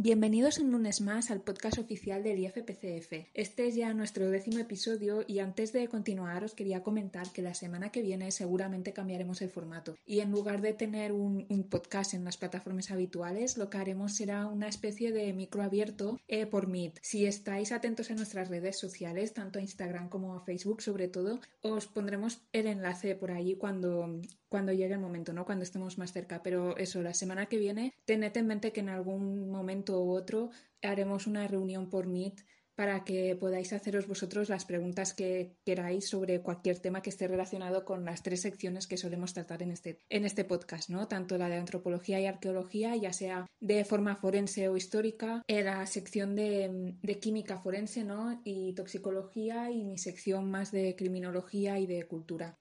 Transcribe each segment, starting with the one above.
Bienvenidos un lunes más al podcast oficial del IFPCF. Este es ya nuestro décimo episodio y antes de continuar os quería comentar que la semana que viene seguramente cambiaremos el formato y en lugar de tener un, podcast en las plataformas habituales lo que haremos será una especie de micro abierto eh, por Meet. Si estáis atentos a nuestras redes sociales, tanto a Instagram como a Facebook sobre todo, os pondremos el enlace por allí cuando, cuando llegue el momento, ¿no? Cuando estemos más cerca. Pero eso, la semana que viene, tened en mente que en algún momento u otro haremos una reunión por Meet para que podáis haceros vosotros las preguntas que queráis sobre cualquier tema que esté relacionado con las tres secciones que solemos tratar en este, en este podcast, ¿no? Tanto la de antropología y arqueología, ya sea de forma forense o histórica, en la sección de, de química forense, ¿no? Y toxicología y mi sección más de criminología y de cultura.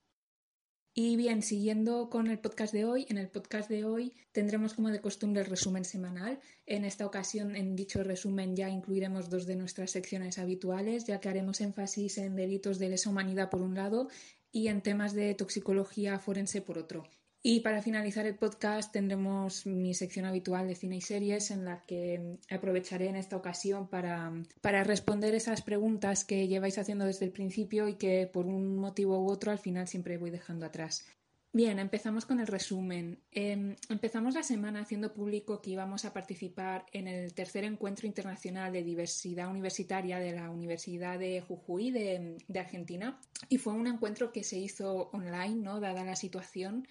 Y bien, siguiendo con el podcast de hoy, en el podcast de hoy tendremos como de costumbre el resumen semanal. En esta ocasión, en dicho resumen ya incluiremos dos de nuestras secciones habituales, ya que haremos énfasis en delitos de lesa humanidad por un lado y en temas de toxicología forense por otro. Y para finalizar el podcast tendremos mi sección habitual de cine y series en la que aprovecharé en esta ocasión para, para, responder esas preguntas que lleváis haciendo desde el principio y que por un motivo u otro al final siempre voy dejando atrás. Bien, empezamos con el resumen. Em, empezamos la semana haciendo público que íbamos a participar en el tercer encuentro internacional de diversidad universitaria de la Universidad de Jujuy de, de Argentina y fue un encuentro que se hizo online, ¿no? Dada la situación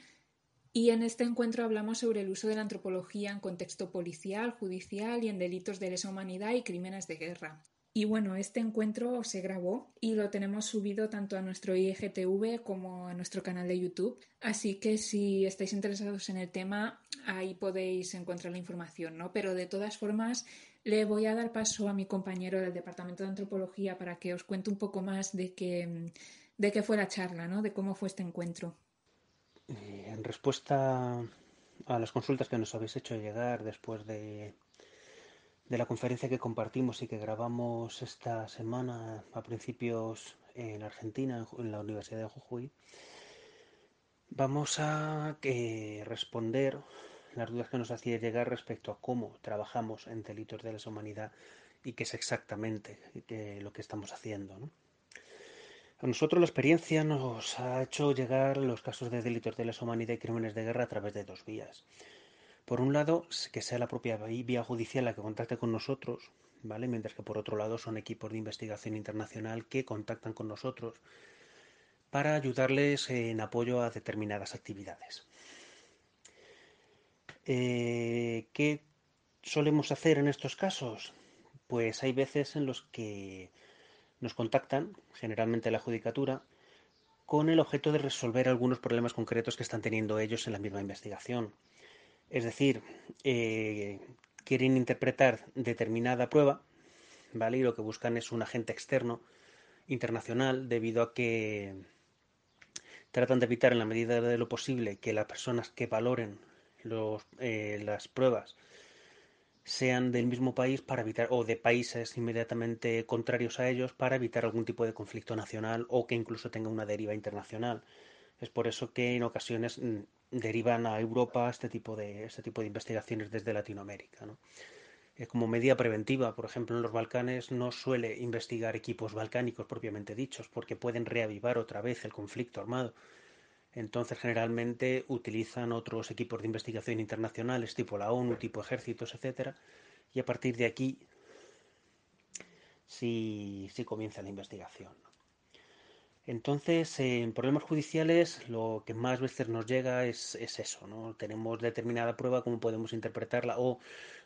y en este encuentro hablamos sobre el uso de la antropología en contexto policial, judicial y en delitos de lesa humanidad y crímenes de guerra. Y bueno, este encuentro se grabó y lo tenemos subido tanto a nuestro IGTV como a nuestro canal de YouTube. Así que si estáis interesados en el tema, ahí podéis encontrar la información, ¿no? Pero de todas formas, le voy a dar paso a mi compañero del Departamento de Antropología para que os cuente un poco más de qué, de qué fue la charla, ¿no? De cómo fue este encuentro. Eh, en respuesta a las consultas que nos habéis hecho llegar después de, la conferencia que compartimos y que grabamos esta semana a principios en Argentina, en la Universidad de Jujuy, vamos a eh, responder las dudas que nos hacía llegar respecto a cómo trabajamos en delitos de lesa humanidad y qué es exactamente eh, lo que estamos haciendo. ¿no? A nosotros la experiencia nos ha hecho llegar los casos de delitos de lesa humanidad y crímenes de guerra a través de dos vías. Por un lado, que sea la propia vía judicial la que contacte con nosotros, ¿vale? Mientras que por otro lado son equipos de investigación internacional que contactan con nosotros para ayudarles en apoyo a determinadas actividades. Eh, ¿Qué solemos hacer en estos casos? Pues hay veces en los que nos contactan, generalmente la judicatura, con el objeto de resolver algunos problemas concretos que están teniendo ellos en la misma investigación. Es decir, eh, quieren interpretar determinada prueba, ¿vale? Y lo que buscan es un agente externo internacional debido a que tratan de evitar en la medida de lo posible que las personas que valoren los, eh, las pruebas sean del mismo país para evitar o de países inmediatamente contrarios a ellos para evitar algún tipo de conflicto nacional o que incluso tenga una deriva internacional. Es por eso que en ocasiones mm, derivan a Europa este tipo de este tipo de investigaciones desde Latinoamérica, ¿no? como medida preventiva, por ejemplo, en los Balcanes no suele investigar equipos balcánicos propiamente dichos, porque pueden reavivar otra vez el conflicto armado. Entonces, generalmente utilizan otros equipos de investigación internacionales, tipo la ONU, tipo ejércitos, etcétera, y a partir de aquí sí, comienza la investigación. Entonces, en problemas judiciales, lo que más veces nos llega es, eso, ¿no? Tenemos determinada prueba, cómo podemos interpretarla, o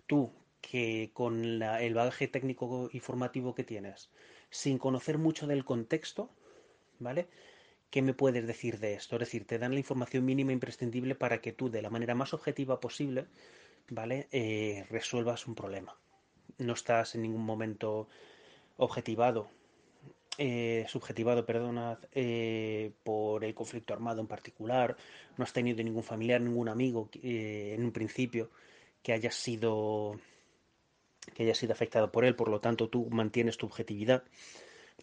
tú, que con el bagaje técnico y formativo que tienes, sin conocer mucho del contexto, ¿vale? ¿Qué me puedes decir de esto? Es decir, te dan la información mínima imprescindible para que tú, de la manera más objetiva posible, ¿vale? Eh, resuelvas un problema. No estás en ningún momento objetivado, eh, subjetivado, perdonad, eh, por el conflicto armado en particular, no has tenido ningún familiar, ningún amigo en un principio que haya sido que haya sido afectado por él, por lo tanto tú mantienes tu objetividad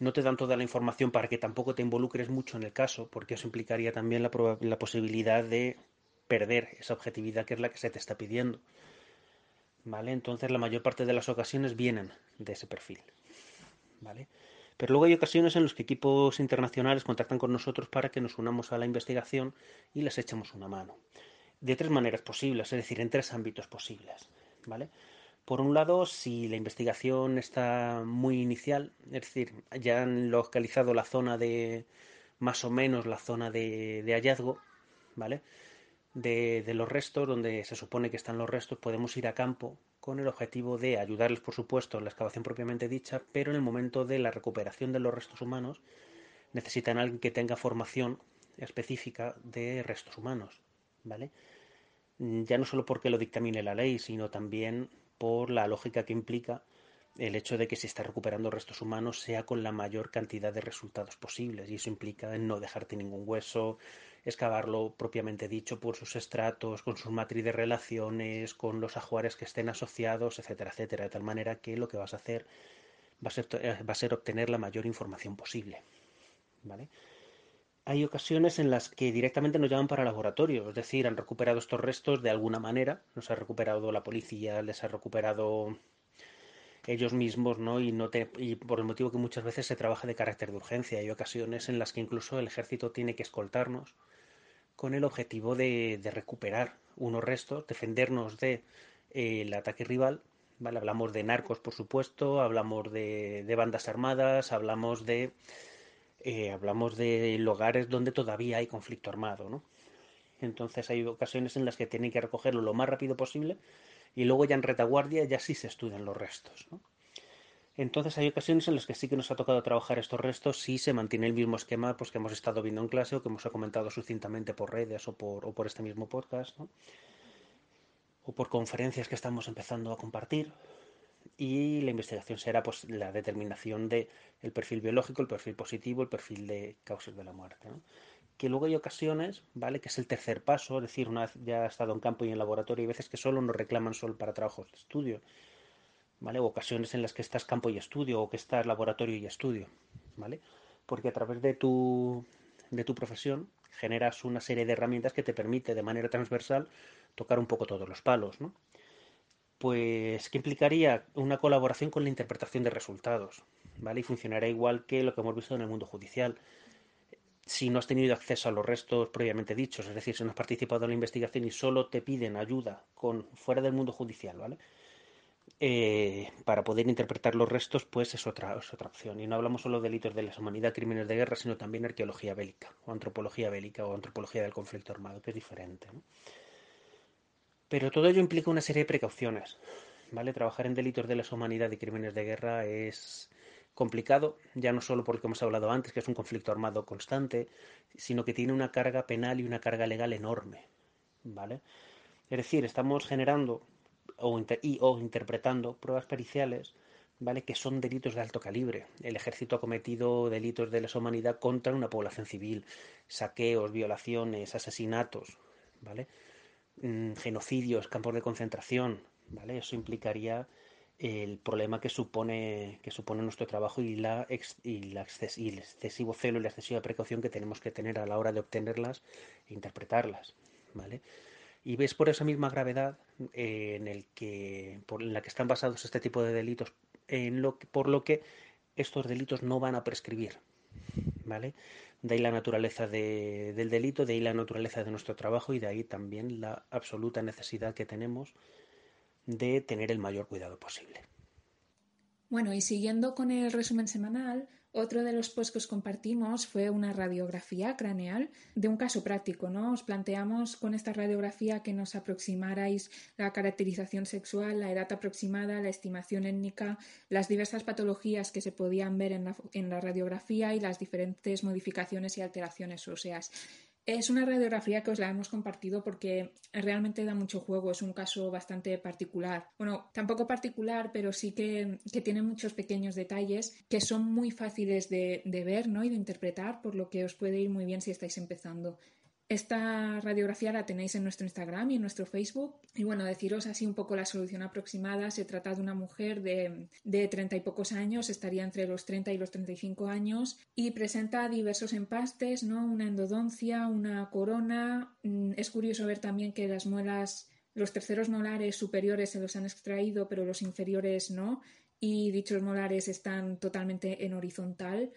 no te dan toda la información para que tampoco te involucres mucho en el caso, porque eso implicaría también la, posibilidad de perder esa objetividad que es la que se te está pidiendo. ¿vale? Entonces la mayor parte de las ocasiones vienen de ese perfil, ¿vale? Pero luego hay ocasiones en las que equipos internacionales contactan con nosotros para que nos unamos a la investigación y les echemos una mano. De tres maneras posibles, es decir, en tres ámbitos posibles, ¿vale? Por un lado, si la investigación está muy inicial, es decir, ya han localizado la zona de, más o menos la zona de, hallazgo, ¿vale? De, de, los restos, donde se supone que están los restos, podemos ir a campo con el objetivo de ayudarles, por supuesto, en la excavación propiamente dicha, pero en el momento de la recuperación de los restos humanos necesitan alguien que tenga formación específica de restos humanos, ¿vale? Ya no solo porque lo dictamine la ley, sino también por la lógica que implica el hecho de que se está recuperando restos humanos sea con la mayor cantidad de resultados posibles y eso implica no dejarte ningún hueso, excavarlo propiamente dicho por sus estratos, con sus matriz de relaciones, con los ajuares que estén asociados, etcétera, etcétera, de tal manera que lo que vas a hacer va a ser, eh, va a ser obtener la mayor información posible. ¿Vale? Hay ocasiones en las que directamente nos llaman para laboratorio, es decir, han recuperado estos restos de alguna manera, nos ha recuperado la policía, les ha recuperado ellos mismos, ¿no? Y, no y por el motivo que muchas veces se trabaja de carácter de urgencia. Hay ocasiones en las que incluso el ejército tiene que escoltarnos con el objetivo de, recuperar unos restos, defendernos del de, el ataque rival. ¿vale? Hablamos de narcos, por supuesto, hablamos de, de bandas armadas, hablamos de eh, hablamos de lugares donde todavía hay conflicto armado, ¿no? Entonces hay ocasiones en las que tienen que recogerlo lo más rápido posible y luego ya en retaguardia ya sí se estudian los restos. Entonces hay ocasiones en las que sí que nos ha tocado trabajar estos restos si se mantiene el mismo esquema pues, que hemos estado viendo en clase o que hemos comentado sucintamente por redes o por, este mismo podcast, o por conferencias que estamos empezando a compartir y la investigación será pues la determinación de el perfil biológico, el perfil positivo, el perfil de causas de la muerte. Que luego hay ocasiones, ¿vale? Que es el tercer paso, es decir, una vez ya ha estado en campo y en laboratorio, hay veces que solo nos reclaman solo para trabajos de estudio, ¿vale? O ocasiones en las que estás campo y estudio o que estás laboratorio y estudio, ¿vale? Porque a través de tu, de tu profesión generas una serie de herramientas que te permite de manera transversal tocar un poco todos los palos, ¿no? Pues que implicaría una colaboración con la interpretación de resultados, ¿vale? Y funcionará igual que lo que hemos visto en el mundo judicial. Si no has tenido acceso a los restos previamente dichos, es decir, si no has participado en la investigación y solo te piden ayuda con fuera del mundo judicial, ¿vale? Eh, para poder interpretar los restos, pues es otra, es otra opción. Y no hablamos solo de delitos de la humanidad, crímenes de guerra, sino también arqueología bélica, o antropología bélica, o antropología del conflicto armado, que es diferente. ¿no? Pero todo ello implica una serie de precauciones. ¿Vale? Trabajar en delitos de lesa humanidad y crímenes de guerra es complicado, ya no solo porque hemos hablado antes, que es un conflicto armado constante, sino que tiene una carga penal y una carga legal enorme. ¿Vale? Es decir, estamos generando o, y, o interpretando pruebas periciales ¿vale? que son delitos de alto calibre. El ejército ha cometido delitos de lesa humanidad contra una población civil, saqueos, violaciones, asesinatos, ¿vale? Mm, genocidios, campos de concentración, ¿vale? Eso implicaría el problema que supone, que supone nuestro trabajo y, la y, la el excesivo celo y la excesiva precaución que tenemos que tener a la hora de obtenerlas e interpretarlas, ¿vale? Y ves por esa misma gravedad eh, en, el que, por, en la que están basados este tipo de delitos, en lo por lo que estos delitos no van a prescribir, ¿vale? De ahí la naturaleza del delito, de ahí la naturaleza de nuestro trabajo y de ahí también la absoluta necesidad que tenemos de tener el mayor cuidado posible. Bueno, y siguiendo con el resumen semanal, otro de los posts que os compartimos fue una radiografía craneal de un caso práctico, ¿no? Os planteamos con esta radiografía que nos aproximarais la caracterización sexual, la edad aproximada, la estimación étnica, las diversas patologías que se podían ver en la, en la radiografía y las diferentes modificaciones y alteraciones óseas. Es una radiografía que os la hemos compartido porque realmente da mucho juego, es un caso bastante particular. Bueno, tampoco particular, pero sí que, tiene muchos pequeños detalles que son muy fáciles de, de ver ¿no? y de interpretar, por lo que os puede ir muy bien si estáis empezando. Esta radiografía la tenéis en nuestro Instagram y en nuestro Facebook. Y bueno, deciros así un poco la solución aproximada. Se trata de una mujer de, de 30 y pocos años, estaría entre los 30 y los 35 años, y presenta diversos empastes, ¿no? Una endodoncia, una corona. Mm, es curioso ver también que las muelas Los terceros molares superiores se los han extraído, pero los inferiores no, y dichos molares están totalmente en horizontal.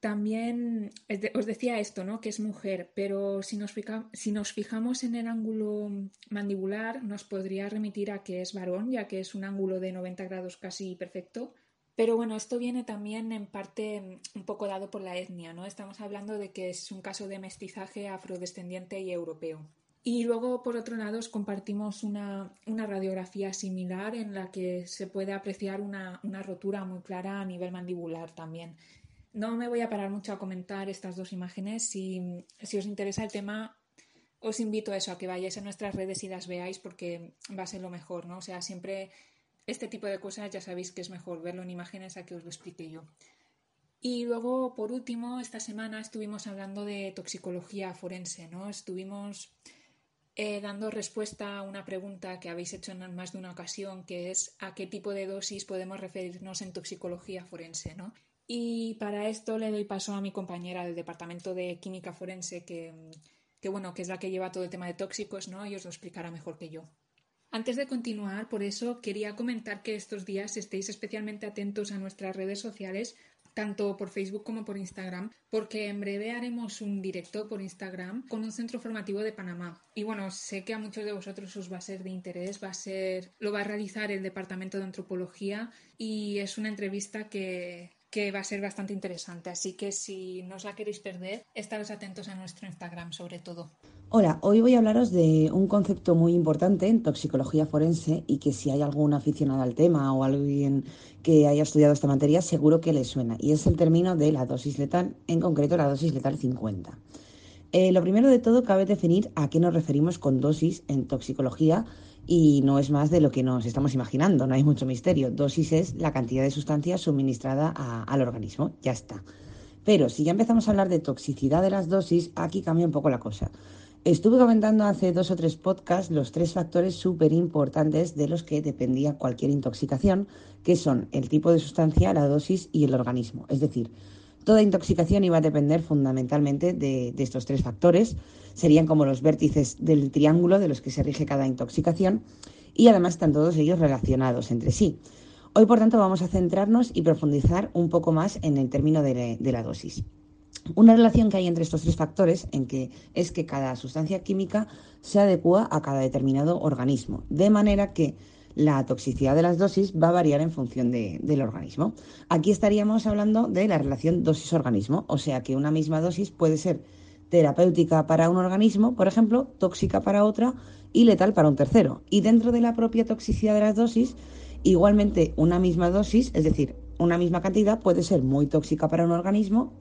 También os decía esto, ¿no? Que es mujer, pero si nos, si nos fijamos en el ángulo mandibular, nos podría remitir a que es varón, ya que es un ángulo de 90 grados casi perfecto. Pero bueno, esto viene también en parte un poco dado por la etnia, ¿no? Estamos hablando de que es un caso de mestizaje afrodescendiente y europeo. Y luego, por otro lado, compartimos una, radiografía similar en la que se puede apreciar una, una rotura muy clara a nivel mandibular también. No me voy a parar mucho a comentar estas dos imágenes. Si, os interesa el tema, os invito a eso, a que vayáis a nuestras redes y las veáis porque va a ser lo mejor, ¿no? O sea, siempre este tipo de cosas ya sabéis que es mejor verlo en imágenes a que os lo explique yo. Y luego, por último, esta semana estuvimos hablando de toxicología forense, ¿no? Estuvimos eh, dando respuesta a una pregunta que habéis hecho en más de una ocasión, que es a qué tipo de dosis podemos referirnos en toxicología forense, ¿no? Y para esto le doy paso a mi compañera del Departamento de Química Forense, que, bueno, que es la que lleva todo el tema de tóxicos, ¿no? Y os lo explicará mejor que yo. Antes de continuar, por eso quería comentar que estos días estéis especialmente atentos a nuestras redes sociales, tanto por Facebook como por Instagram, porque en breve haremos un directo por Instagram con un centro formativo de Panamá. Y bueno, sé que a muchos de vosotros os va a ser de interés, va a ser, lo va a realizar el Departamento de Antropología y es una entrevista que, que va a ser bastante interesante. Así que si no os la queréis perder, estaros atentos a nuestro Instagram sobre todo. Hola, hoy voy a hablaros de un concepto muy importante en toxicología forense y que si hay algún aficionado al tema o alguien que haya estudiado esta materia, seguro que le suena. Y es el término de la dosis letal, en concreto la dosis letal 50. Eh, lo primero de todo, cabe definir a qué nos referimos con dosis en toxicología y no es más de lo que nos estamos imaginando, no hay mucho misterio. Dosis es la cantidad de sustancia suministrada al organismo, ya está. Pero si ya empezamos a hablar de toxicidad de las dosis, aquí cambia un poco la cosa. Estuve comentando hace dos o tres podcasts los tres factores súper importantes de los que dependía cualquier intoxicación, que son el tipo de sustancia, la dosis y el organismo. Es decir, toda intoxicación iba a depender fundamentalmente de estos tres factores serían como los vértices del triángulo de los que se rige cada intoxicación y además están todos ellos relacionados entre sí. Hoy, por tanto, vamos a centrarnos y profundizar un poco más en el término de, la dosis. Una relación que hay entre estos tres factores en que es que cada sustancia química se adecua a cada determinado organismo, de manera que la toxicidad de las dosis va a variar en función del organismo. Aquí estaríamos hablando de la relación dosis-organismo, o sea que una misma dosis puede ser terapéutica para un organismo, por ejemplo, tóxica para otra y letal para un tercero. Y dentro de la propia toxicidad de las dosis, igualmente una misma dosis, es decir, una misma cantidad, puede ser muy tóxica para un organismo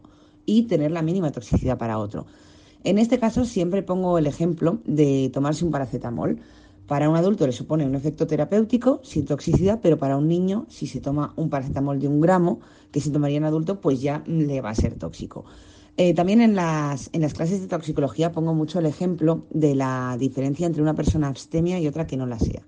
y tener la mínima toxicidad para otro. En este caso siempre pongo el ejemplo de tomarse un paracetamol. Para un adulto le supone un efecto terapéutico sin toxicidad, pero para un niño, si se toma un paracetamol de un gramo, que se tomaría en adulto, pues ya le va a ser tóxico. Eh, también en las, en las clases de toxicología pongo mucho el ejemplo de la diferencia entre una persona abstemia y otra que no la sea.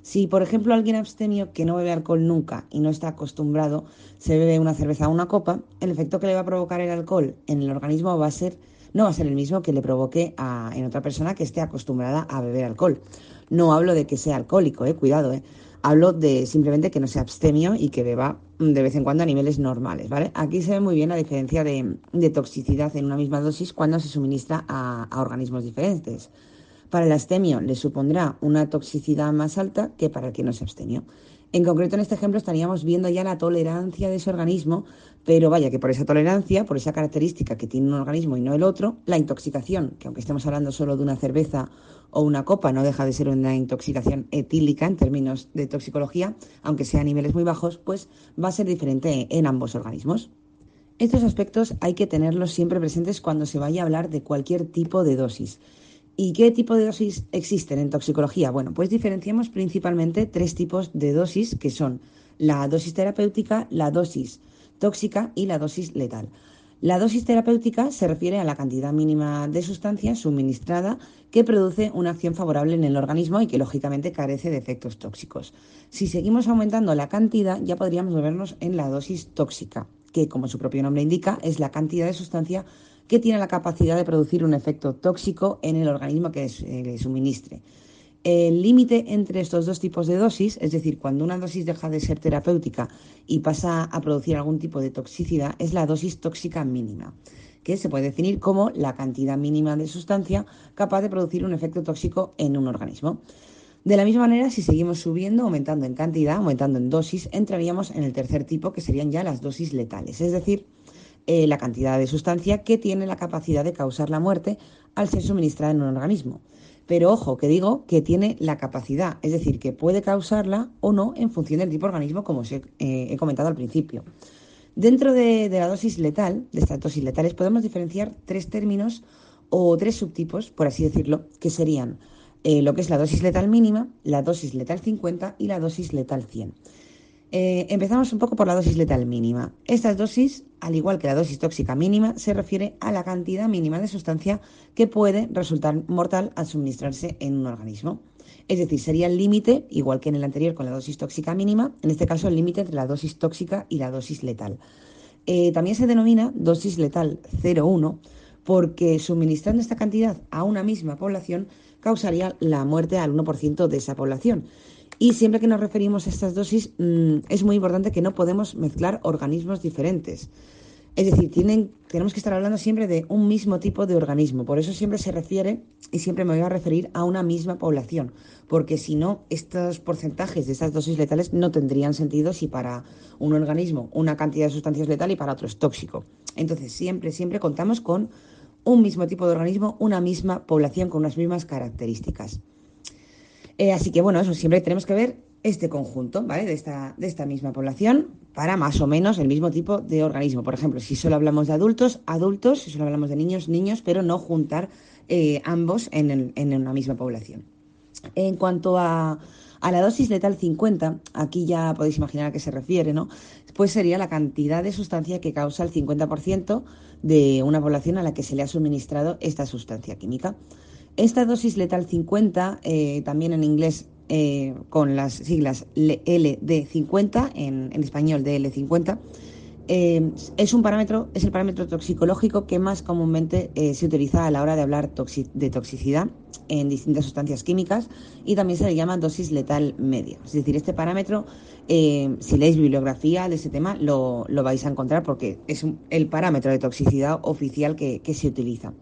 Si, por ejemplo, alguien abstemio que no bebe alcohol nunca y no está acostumbrado, se bebe una cerveza o una copa, el efecto que le va a provocar el alcohol en el organismo va a ser, no va a ser el mismo que le provoque a, en otra persona que esté acostumbrada a beber alcohol. No hablo de que sea alcohólico, eh, cuidado, eh. Hablo de simplemente que no sea abstemio y que beba de vez en cuando a niveles normales, ¿vale? Aquí se ve muy bien la diferencia de, toxicidad en una misma dosis cuando se suministra a, organismos diferentes. Para el abstemio le supondrá una toxicidad más alta que para el que no es abstemio. En concreto, en este ejemplo, estaríamos viendo ya la tolerancia de ese organismo, pero vaya que por esa tolerancia, por esa característica que tiene un organismo y no el otro, la intoxicación, que aunque estemos hablando solo de una cerveza o una copa no deja de ser una intoxicación etílica en términos de toxicología, aunque sea a niveles muy bajos, pues va a ser diferente en ambos organismos. Estos aspectos hay que tenerlos siempre presentes cuando se vaya a hablar de cualquier tipo de dosis. ¿Y qué tipo de dosis existen en toxicología? Bueno, pues diferenciamos principalmente tres tipos de dosis que son la dosis terapéutica, la dosis tóxica y la dosis letal. La dosis terapéutica se refiere a la cantidad mínima de sustancia suministrada que produce una acción favorable en el organismo y que lógicamente carece de efectos tóxicos. Si seguimos aumentando la cantidad, ya podríamos movernos en la dosis tóxica, que como su propio nombre indica, es la cantidad de sustancia que tiene la capacidad de producir un efecto tóxico en el organismo que le suministre. El límite entre estos dos tipos de dosis, es decir, cuando una dosis deja de ser terapéutica y pasa a producir algún tipo de toxicidad, es la dosis tóxica mínima, que se puede definir como la cantidad mínima de sustancia capaz de producir un efecto tóxico en un organismo. De la misma manera, si seguimos subiendo, aumentando en cantidad, aumentando en dosis, entraríamos en el tercer tipo, que serían ya las dosis letales, es decir, eh, la cantidad de sustancia que tiene la capacidad de causar la muerte al ser suministrada en un organismo. Pero ojo, que digo que tiene la capacidad, es decir, que puede causarla o no en función del tipo de organismo, como os he, eh, comentado al principio. Dentro de, la dosis letal, de estas dosis letales, podemos diferenciar tres términos o tres subtipos, por así decirlo, que serían eh, lo que es la dosis letal mínima, la dosis letal 50 y la dosis letal 100. Eh, empezamos un poco por la dosis letal mínima. Esta dosis, al igual que la dosis tóxica mínima, se refiere a la cantidad mínima de sustancia que puede resultar mortal al suministrarse en un organismo. Es decir, sería el límite, igual que en el anterior con la dosis tóxica mínima, en este caso el límite entre la dosis tóxica y la dosis letal. Eh, también se denomina dosis letal 0,1 porque suministrando esta cantidad a una misma población causaría la muerte al 1% de esa población. Y siempre que nos referimos a estas dosis, mm, es muy importante que no podemos mezclar organismos diferentes. Es decir, tienen, tenemos que estar hablando siempre de un mismo tipo de organismo. Por eso siempre se refiere, y siempre me voy a referir a una misma población. Porque si no, estos porcentajes de estas dosis letales no tendrían sentido si para un organismo una cantidad de sustancias letal y para otro es tóxico. Entonces, siempre, siempre contamos con un mismo tipo de organismo, una misma población con unas mismas características. Eh, así que bueno, eso siempre tenemos que ver este conjunto, ¿vale? De esta, de esta misma población para más o menos el mismo tipo de organismo. Por ejemplo, si solo hablamos de adultos, adultos, si solo hablamos de niños, niños, pero no juntar eh, ambos en, en, una misma población. En cuanto a, a, la dosis letal 50, aquí ya podéis imaginar a qué se refiere, ¿no? Pues sería la cantidad de sustancia que causa el 50% de una población a la que se le ha suministrado esta sustancia química. Esta dosis letal 50, eh, también en inglés eh, con las siglas LD50, en, en español DL50, eh, es un parámetro, es el parámetro toxicológico que más comúnmente se utiliza a la hora de hablar de toxicidad en distintas sustancias químicas y también se le llama dosis letal media. Es decir, este parámetro, si leéis bibliografía de este tema, lo, vais a encontrar porque es el parámetro de toxicidad oficial que se utiliza.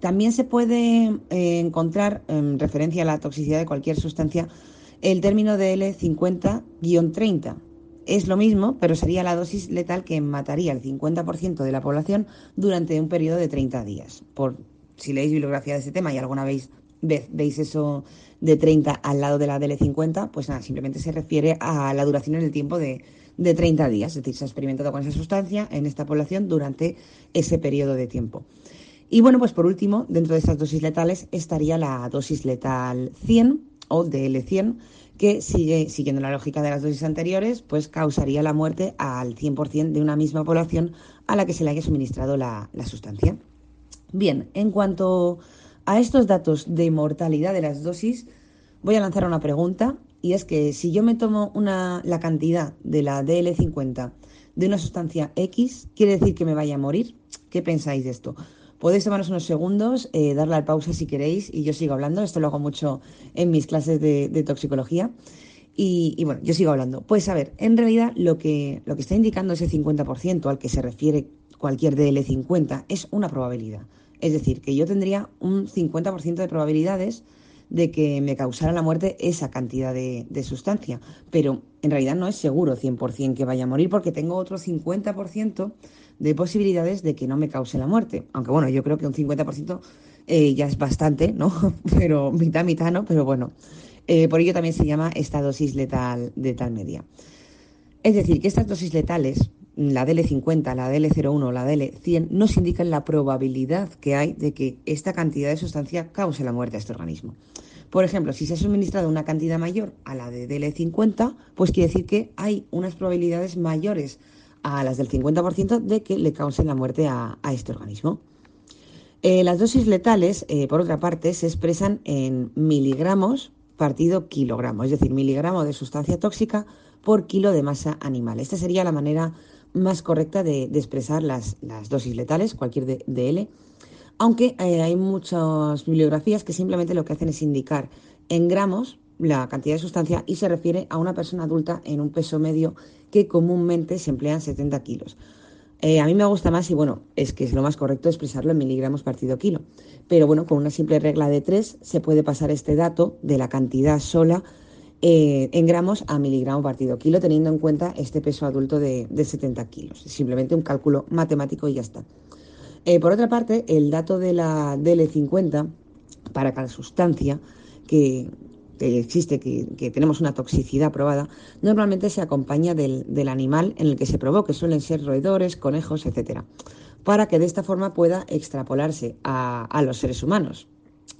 También se puede eh, encontrar, en referencia a la toxicidad de cualquier sustancia, el término de L50-30. Es lo mismo, pero sería la dosis letal que mataría al 50% de la población durante un periodo de 30 días. Por si leéis bibliografía de este tema y alguna vez veis eso de 30 al lado de la DL50, pues nada, simplemente se refiere a la duración en el tiempo de, de 30 días. Es decir, se ha experimentado con esa sustancia en esta población durante ese periodo de tiempo. Y bueno, pues por último, dentro de estas dosis letales estaría la dosis letal 100 o DL100, que sigue siguiendo la lógica de las dosis anteriores, pues causaría la muerte al 100% de una misma población a la que se le haya suministrado la, sustancia. Bien, en cuanto a estos datos de mortalidad de las dosis, voy a lanzar una pregunta y es que si yo me tomo una, la cantidad de la DL50 de una sustancia X, ¿quiere decir que me vaya a morir? ¿Qué pensáis de esto? Podéis tomaros unos segundos, eh, darle al pausa si queréis y yo sigo hablando. Esto lo hago mucho en mis clases de, toxicología. Y, bueno, yo sigo hablando. Pues a ver, en realidad lo que, lo que está indicando ese 50% al que se refiere cualquier DL50 es una probabilidad. Es decir, que yo tendría un 50% de probabilidades de que me causara la muerte esa cantidad de, de, sustancia. Pero en realidad no es seguro 100% que vaya a morir porque tengo otro 50% de posibilidades de que no me cause la muerte. Aunque bueno, yo creo que un 50% eh, ya es bastante, ¿no? Pero mitad, mitad, ¿no? Pero bueno, eh, por ello también se llama esta dosis letal, de tal media. Es decir, que estas dosis letales, la DL50, la DL01, la DL100, nos indican la probabilidad que hay de que esta cantidad de sustancia cause la muerte a este organismo. Por ejemplo, si se ha suministrado una cantidad mayor a la de DL50, pues quiere decir que hay unas probabilidades mayores a las del 50% de que le causen la muerte a, este organismo. Eh, las dosis letales, eh, por otra parte, se expresan en miligramos partido kilogramo, es decir, miligramo de sustancia tóxica por kilo de masa animal. Esta sería la manera más correcta de, expresar las, dosis letales, cualquier DL, aunque eh, hay muchas bibliografías que simplemente lo que hacen es indicar en gramos la cantidad de sustancia y se refiere a una persona adulta en un peso medio que comúnmente se emplean 70 kilos. Eh, a mí me gusta más y bueno, es que es lo más correcto expresarlo en miligramos partido kilo. Pero bueno, con una simple regla de 3 se puede pasar este dato de la cantidad sola eh, en gramos a miligramo partido kilo, teniendo en cuenta este peso adulto de, 70 kilos. Simplemente un cálculo matemático y ya está. Eh, por otra parte, el dato de la DL50 para cada sustancia que, existe, que, tenemos una toxicidad probada, normalmente se acompaña del, animal en el que se provoque, suelen ser roedores, conejos, etcétera, para que de esta forma pueda extrapolarse a los seres humanos.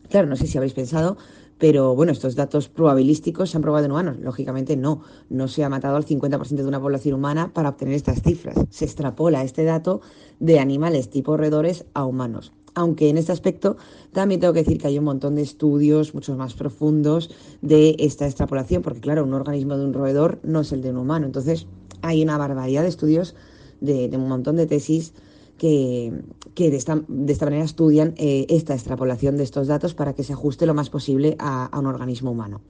Claro, no sé si habéis pensado, pero bueno, estos datos probabilísticos se han probado en humanos. Lógicamente no, no se ha matado al 50% de una población humana para obtener estas cifras. Se extrapola este dato de animales tipo roedores a humanos. Aunque en este aspecto también tengo que decir que hay un montón de estudios mucho más profundos de esta extrapolación, porque claro, un organismo de un roedor no es el de un humano. Entonces hay una barbaridad de estudios de, un montón de tesis que, de, esta, de, esta, manera estudian eh, esta extrapolación de estos datos para que se ajuste lo más posible a, a un organismo humano.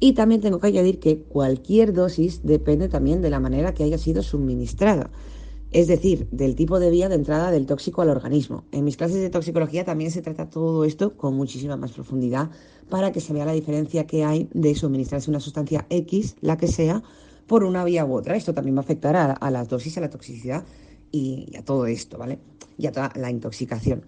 Y también tengo que añadir que cualquier dosis depende también de la manera que haya sido suministrada es decir, del tipo de vía de entrada del tóxico al organismo. En mis clases de toxicología también se trata todo esto con muchísima más profundidad para que se vea la diferencia que hay de suministrarse una sustancia X, la que sea, por una vía u otra. Esto también va a afectar a, la dosis, a la toxicidad y, a todo esto, ¿vale? Y a toda la intoxicación.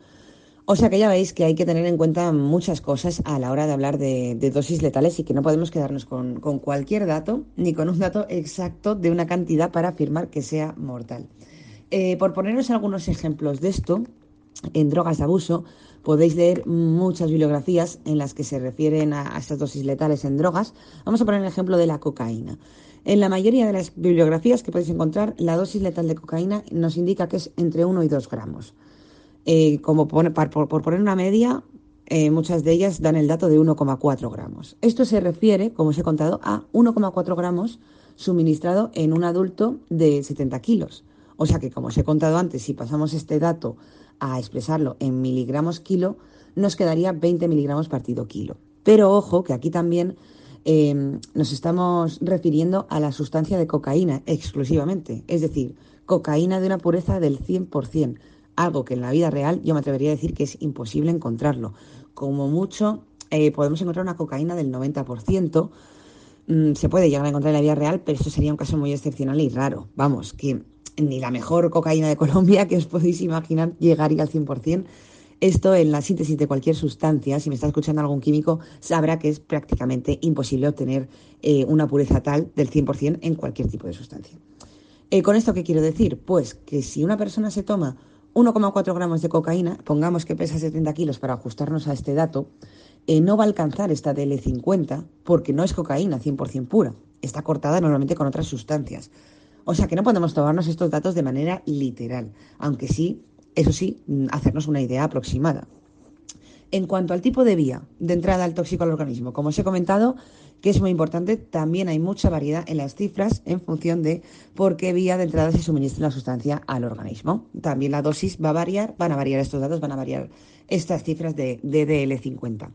O sea que ya veis que hay que tener en cuenta muchas cosas a la hora de hablar de, dosis letales y que no podemos quedarnos con, cualquier dato ni con un dato exacto de una cantidad para afirmar que sea mortal. Eh, por poneros algunos ejemplos de esto, en drogas de abuso podéis leer muchas bibliografías en las que se refieren a, estas dosis letales en drogas. Vamos a poner el ejemplo de la cocaína. En la mayoría de las bibliografías que podéis encontrar, la dosis letal de cocaína nos indica que es entre 1 y 2 gramos. Eh, como por, poner una media, eh, muchas de ellas dan el dato de 1,4 gramos. Esto se refiere, como os he contado, a 1,4 gramos suministrado en un adulto de 70 kilos. O sea que, como os he contado antes, si pasamos este dato a expresarlo en miligramos kilo, nos quedaría 20 miligramos partido kilo. Pero ojo, que aquí también em, nos estamos refiriendo a la sustancia de cocaína exclusivamente, es decir, cocaína de una pureza del 100%, algo que en la vida real yo me atrevería a decir que es imposible encontrarlo. Como mucho eh, podemos encontrar una cocaína del 90%, mm, se puede llegar a encontrar en la vida real, pero esto sería un caso muy excepcional y raro. Vamos, que ni la mejor cocaína de Colombia que os podéis imaginar llegaría al 100%. Esto en la síntesis de cualquier sustancia, si me está escuchando algún químico, sabrá que es prácticamente imposible obtener eh, una pureza tal del 100% en cualquier tipo de sustancia. Eh, ¿Con esto qué quiero decir? Pues que si una persona se toma 1,4 gramos de cocaína, pongamos que pesa 70 kilos para ajustarnos a este dato, eh, no va a alcanzar esta DL50 porque no es cocaína 100% pura, está cortada normalmente con otras sustancias. O sea que no podemos tomarnos estos datos de manera literal, aunque sí, eso sí, mm, hacernos una idea aproximada. En cuanto al tipo de vía de entrada al tóxico al organismo, como os he comentado, que es muy importante, también hay mucha variedad en las cifras en función de por qué vía de entrada se suministra la sustancia al organismo. También la dosis va a variar, van a variar estos datos, van a variar estas cifras de, DL50.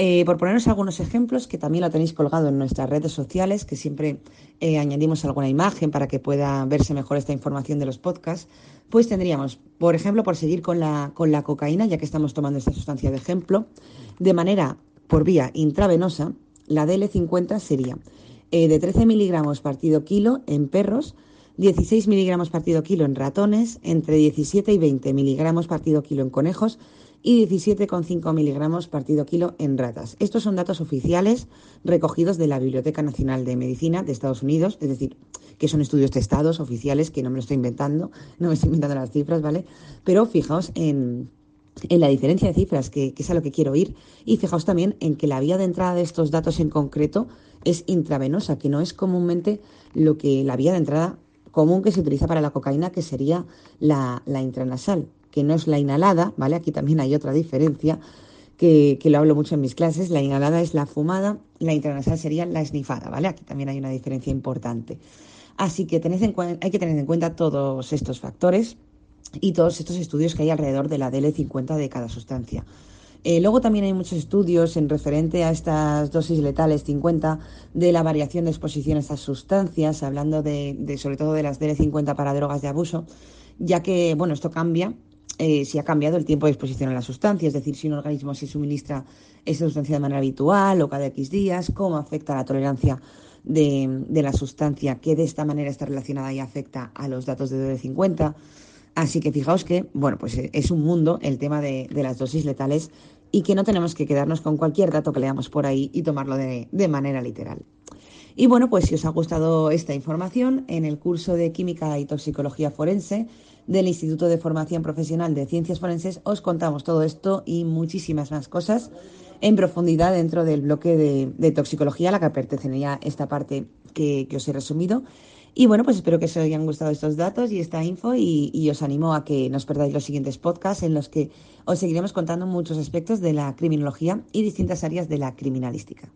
Eh, por ponernos algunos ejemplos, que también lo tenéis colgado en nuestras redes sociales, que siempre eh, añadimos alguna imagen para que pueda verse mejor esta información de los podcasts, pues tendríamos, por ejemplo, por seguir con la, con la cocaína, ya que estamos tomando esta sustancia de ejemplo, de manera por vía intravenosa, la DL50 sería eh, de 13 miligramos partido kilo en perros, 16 miligramos partido kilo en ratones, entre 17 y 20 miligramos partido kilo en conejos, y 17,5 miligramos partido kilo en ratas. Estos son datos oficiales recogidos de la Biblioteca Nacional de Medicina de Estados Unidos, es decir, que son estudios testados oficiales, que no me lo estoy inventando, no me estoy inventando las cifras, ¿vale? Pero fijaos en, la diferencia de cifras, que, es a lo que quiero ir, y fijaos también en que la vía de entrada de estos datos en concreto es intravenosa, que no es comúnmente lo que la vía de entrada común que se utiliza para la cocaína, que sería la intranasal que no es la inhalada, ¿vale? Aquí también hay otra diferencia que, lo hablo mucho en mis clases. La inhalada es la fumada, la intranasal sería la esnifada, ¿vale? Aquí también hay una diferencia importante. Así que hay que tener en cuenta todos estos factores y todos estos estudios que hay alrededor de la DL50 de cada sustancia. Eh, luego también hay muchos estudios en referente a estas dosis letales 50 de la variación de exposición a estas sustancias, hablando de, sobre todo de las DL50 para drogas de abuso, ya que bueno esto cambia eh, si ha cambiado el tiempo de exposición a la sustancia, es decir, si un organismo se suministra esa sustancia de manera habitual o cada X días, cómo afecta la tolerancia de, la sustancia que de esta manera está relacionada y afecta a los datos de DL50. Así que fijaos que, bueno, pues eh, es un mundo el tema de, las dosis letales y que no tenemos que quedarnos con cualquier dato que leamos por ahí y tomarlo de, de manera literal. Y bueno, pues si os ha gustado esta información, en el curso de Química y Toxicología Forense del Instituto de Formación Profesional de Ciencias Forenses os contamos todo esto y muchísimas más cosas en profundidad dentro del bloque de, toxicología a la que pertenecería esta parte que, os he resumido. Y bueno, pues espero que os hayan gustado estos datos y esta info y, y, os animo a que nos perdáis los siguientes podcasts en los que os seguiremos contando muchos aspectos de la criminología y distintas áreas de la criminalística.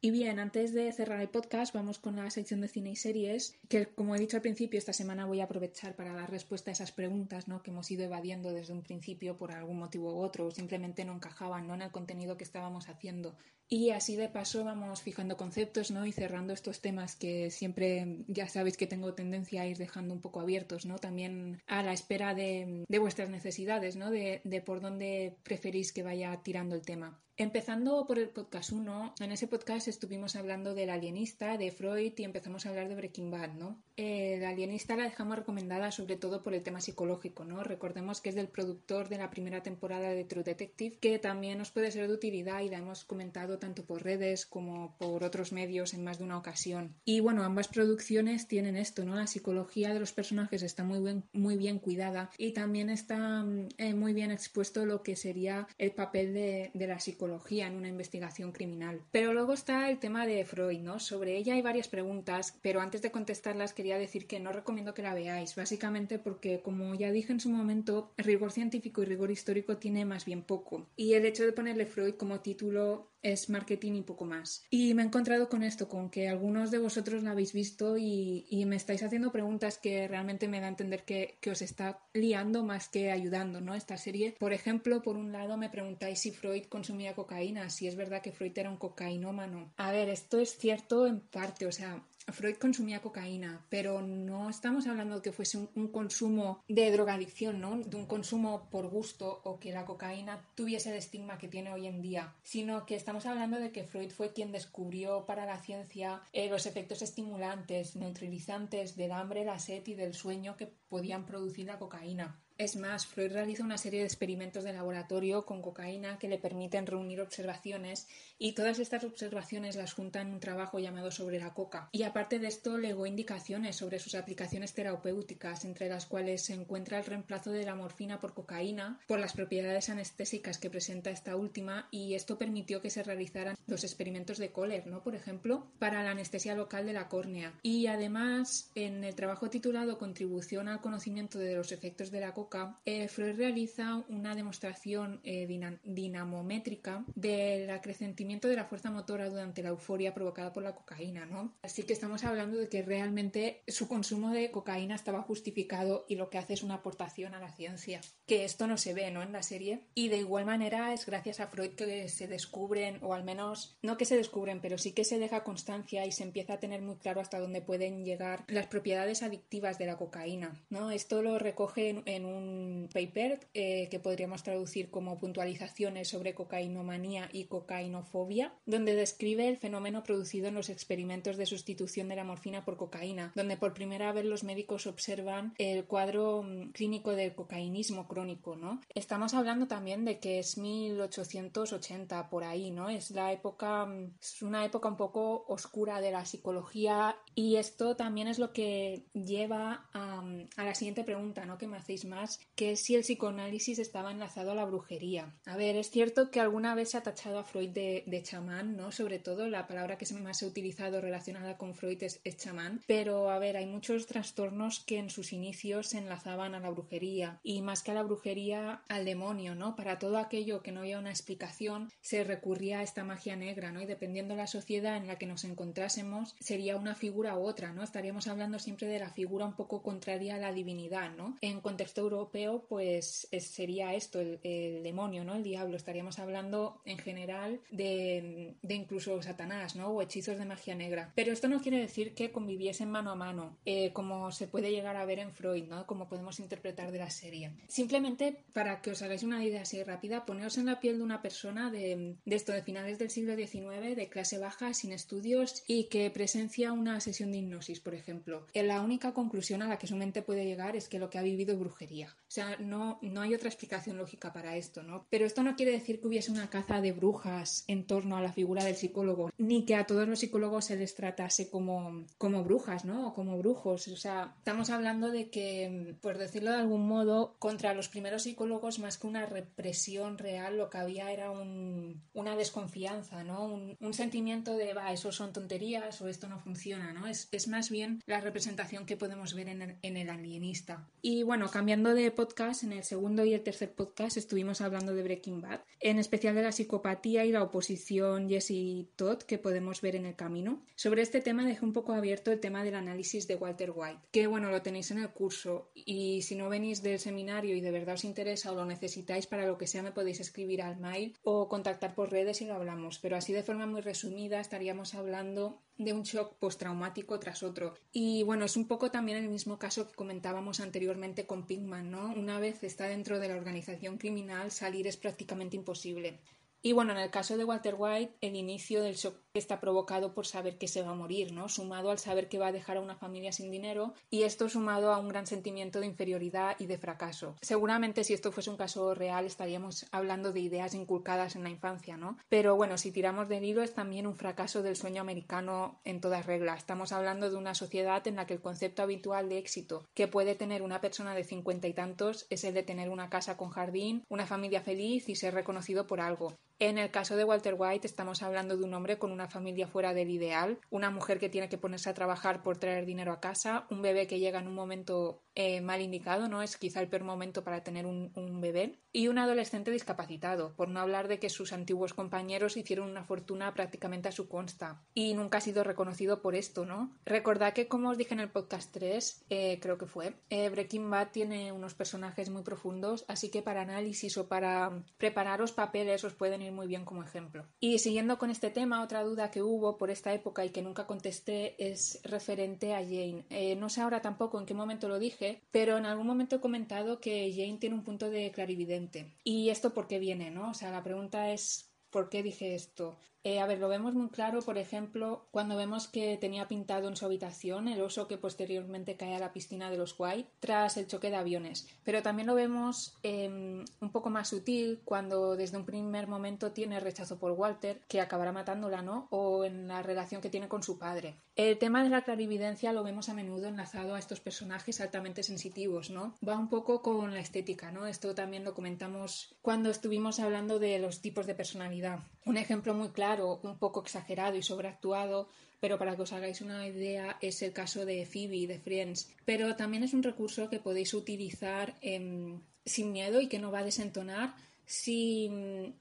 Y bien, antes de cerrar el podcast, vamos con la sección de cine y series, que como he dicho al principio, esta semana voy a aprovechar para dar respuesta a esas preguntas ¿no? que hemos ido evadiendo desde un principio por algún motivo u otro, o simplemente no encajaban ¿no? en el contenido que estábamos haciendo. Y así de paso vamos fijando conceptos ¿no? y cerrando estos temas que siempre ya sabéis que tengo tendencia a ir dejando un poco abiertos, ¿no? también a la espera de, vuestras necesidades, ¿no? de, de por dónde preferís que vaya tirando el tema. Empezando por el podcast 1, en ese podcast estuvimos hablando del alienista, de Freud y empezamos a hablar de Breaking Bad, ¿no? El alienista la dejamos recomendada sobre todo por el tema psicológico, ¿no? Recordemos que es del productor de la primera temporada de True Detective, que también nos puede ser de utilidad y la hemos comentado tanto por redes como por otros medios en más de una ocasión. Y bueno, ambas producciones tienen esto, ¿no? La psicología de los personajes está muy bien, muy bien cuidada y también está eh, muy bien expuesto lo que sería el papel de, de la psicología en una investigación criminal. Pero luego está el tema de Freud, ¿no? Sobre ella hay varias preguntas, pero antes de contestarlas quería decir que no recomiendo que la veáis, básicamente porque, como ya dije en su momento, rigor científico y rigor histórico tiene más bien poco. Y el hecho de ponerle Freud como título es marketing y poco más. Y me he encontrado con esto, con que algunos de vosotros la habéis visto y, me estáis haciendo preguntas que realmente me da a entender que, que, os está liando más que ayudando, ¿no? Esta serie, por ejemplo, por un lado me preguntáis si Freud consumía cocaína, si es verdad que Freud era un cocainómano. A ver, esto es cierto en parte, o sea, Freud consumía cocaína, pero no estamos hablando de que fuese un, consumo de drogadicción, ¿no? De un consumo por gusto o que la cocaína tuviese el estigma que tiene hoy en día, sino que estamos hablando de que Freud fue quien descubrió para la ciencia eh, los efectos estimulantes, neutralizantes del hambre, la sed y del sueño que podían producir la cocaína. Es más, Freud realiza una serie de experimentos de laboratorio con cocaína que le permiten reunir observaciones y todas estas observaciones las junta en un trabajo llamado sobre la coca. Y aparte de esto, legó indicaciones sobre sus aplicaciones terapéuticas, entre las cuales se encuentra el reemplazo de la morfina por cocaína por las propiedades anestésicas que presenta esta última y esto permitió que se realizaran los experimentos de Kohler, ¿no? Por ejemplo, para la anestesia local de la córnea. Y además, en el trabajo titulado Contribución al conocimiento de los efectos de la coca eh, Freud realiza una demostración eh, dinamométrica del acrecentimiento de la fuerza motora durante la euforia provocada por la cocaína, ¿no? Así que estamos hablando de que realmente su consumo de cocaína estaba justificado y lo que hace es una aportación a la ciencia, que esto no se ve, ¿no? En la serie. Y de igual manera es gracias a Freud que se descubren, o al menos no que se descubren, pero sí que se deja constancia y se empieza a tener muy claro hasta dónde pueden llegar las propiedades adictivas de la cocaína, ¿no? Esto lo recoge en un un paper eh, que podríamos traducir como puntualizaciones sobre cocainomanía y cocainofobia, donde describe el fenómeno producido en los experimentos de sustitución de la morfina por cocaína, donde por primera vez los médicos observan el cuadro mm, clínico del cocainismo crónico, ¿no? Estamos hablando también de que es 1880 por ahí, ¿no? Es la época, mm, es una época un poco oscura de la psicología y esto también es lo que lleva a, mm, a la siguiente pregunta, ¿no? Que me hacéis más que si el psicoanálisis estaba enlazado a la brujería. A ver, es cierto que alguna vez se ha tachado a Freud de, chamán, ¿no? Sobre todo la palabra que más se ha utilizado relacionada con Freud es, chamán, pero a ver, hay muchos trastornos que en sus inicios se enlazaban a la brujería y más que a la brujería al demonio, ¿no? Para todo aquello que no había una explicación se recurría a esta magia negra, ¿no? Y dependiendo de la sociedad en la que nos encontrásemos sería una figura u otra, ¿no? Estaríamos hablando siempre de la figura un poco contraria a la divinidad, ¿no? En contexto europeo europeo, pues sería esto, el, demonio, ¿no? El diablo. Estaríamos hablando en general de, incluso Satanás, ¿no? O hechizos de magia negra. Pero esto no quiere decir que conviviesen mano a mano, eh, como se puede llegar a ver en Freud, ¿no? Como podemos interpretar de la serie. Simplemente, para que os hagáis una idea así rápida, poneos en la piel de una persona de, de de finales del siglo XIX, de clase baja, sin estudios y que presencia una sesión de hipnosis, por ejemplo. La única conclusión a la que su mente puede llegar es que lo que ha vivido es brujería. O sea, no, no hay otra explicación lógica para esto, ¿no? Pero esto no quiere decir que hubiese una caza de brujas en torno a la figura del psicólogo, ni que a todos los psicólogos se les tratase como, como brujas, ¿no? O como brujos. O sea, estamos hablando de que, por decirlo de algún modo, contra los primeros psicólogos, más que una represión real, lo que había era un, una desconfianza, ¿no? Un, un sentimiento de, va, eso son tonterías o esto no funciona, ¿no? Es, es más bien la representación que podemos ver en el, en el alienista. Y bueno, cambiando de podcast, en el segundo y el tercer podcast estuvimos hablando de Breaking Bad, en especial de la psicopatía y la oposición Jesse Todd que podemos ver en el camino. Sobre este tema dejé un poco abierto el tema del análisis de Walter White, que bueno, lo tenéis en el curso y si no venís del seminario y de verdad os interesa o lo necesitáis para lo que sea, me podéis escribir al mail o contactar por redes y lo hablamos, pero así de forma muy resumida estaríamos hablando de un shock postraumático tras otro. Y bueno, es un poco también el mismo caso que comentábamos anteriormente con Pinkman, ¿no? Una vez está dentro de la organización criminal, salir es prácticamente imposible. Y bueno, en el caso de Walter White, el inicio del shock está provocado por saber que se va a morir, ¿no? Sumado al saber que va a dejar a una familia sin dinero y esto sumado a un gran sentimiento de inferioridad y de fracaso. Seguramente si esto fuese un caso real estaríamos hablando de ideas inculcadas en la infancia, ¿no? Pero bueno, si tiramos del hilo es también un fracaso del sueño americano en todas reglas. Estamos hablando de una sociedad en la que el concepto habitual de éxito que puede tener una persona de cincuenta y tantos es el de tener una casa con jardín, una familia feliz y ser reconocido por algo. En el caso de Walter White estamos hablando de un hombre con una familia fuera del ideal, una mujer que tiene que ponerse a trabajar por traer dinero a casa, un bebé que llega en un momento eh, mal indicado, ¿no? Es quizá el peor momento para tener un, bebé. Y un adolescente discapacitado, por no hablar de que sus antiguos compañeros hicieron una fortuna prácticamente a su consta. Y nunca ha sido reconocido por esto, ¿no? Recordad que, como os dije en el podcast 3, eh, creo que fue, eh, Breaking Bad tiene unos personajes muy profundos, así que para análisis o para prepararos papeles os pueden muy bien como ejemplo. Y siguiendo con este tema, otra duda que hubo por esta época y que nunca contesté es referente a Jane. no sé ahora tampoco en qué momento lo dije, pero en algún momento he comentado que Jane tiene un punto de clarividente. ¿Y esto por qué viene? ¿no? O sea, la pregunta es ¿por qué dije esto? Eh, a ver, lo vemos muy claro, por ejemplo, cuando vemos que tenía pintado en su habitación el oso que posteriormente cae a la piscina de los White tras el choque de aviones. Pero también lo vemos em, un poco más sutil cuando desde un primer momento tiene rechazo por Walter, que acabará matándola, ¿no? O en la relación que tiene con su padre. El tema de la clarividencia lo vemos a menudo enlazado a estos personajes altamente sensitivos, ¿no? Va un poco con la estética, ¿no? Esto también lo comentamos cuando estuvimos hablando de los tipos de personalidad. Un ejemplo muy claro un poco exagerado y sobreactuado, pero para que os hagáis una idea es el caso de Phoebe de Friends. Pero también es un recurso que podéis utilizar em, sin miedo y que no va a desentonar Sí,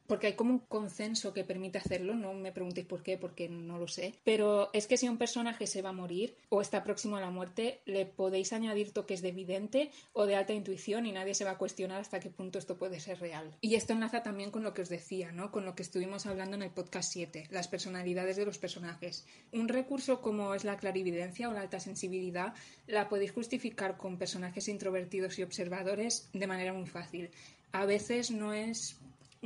porque hay como un consenso que permite hacerlo, no me preguntéis por qué, porque no lo sé, pero es que si un personaje se va a morir o está próximo a la muerte, le podéis añadir toques de evidente o de alta intuición y nadie se va a cuestionar hasta qué punto esto puede ser real. Y esto enlaza también con lo que os decía, ¿no? Con lo que estuvimos hablando en el podcast 7, las personalidades de los personajes. Un recurso como es la clarividencia o la alta sensibilidad la podéis justificar con personajes introvertidos y observadores de manera muy fácil a veces no es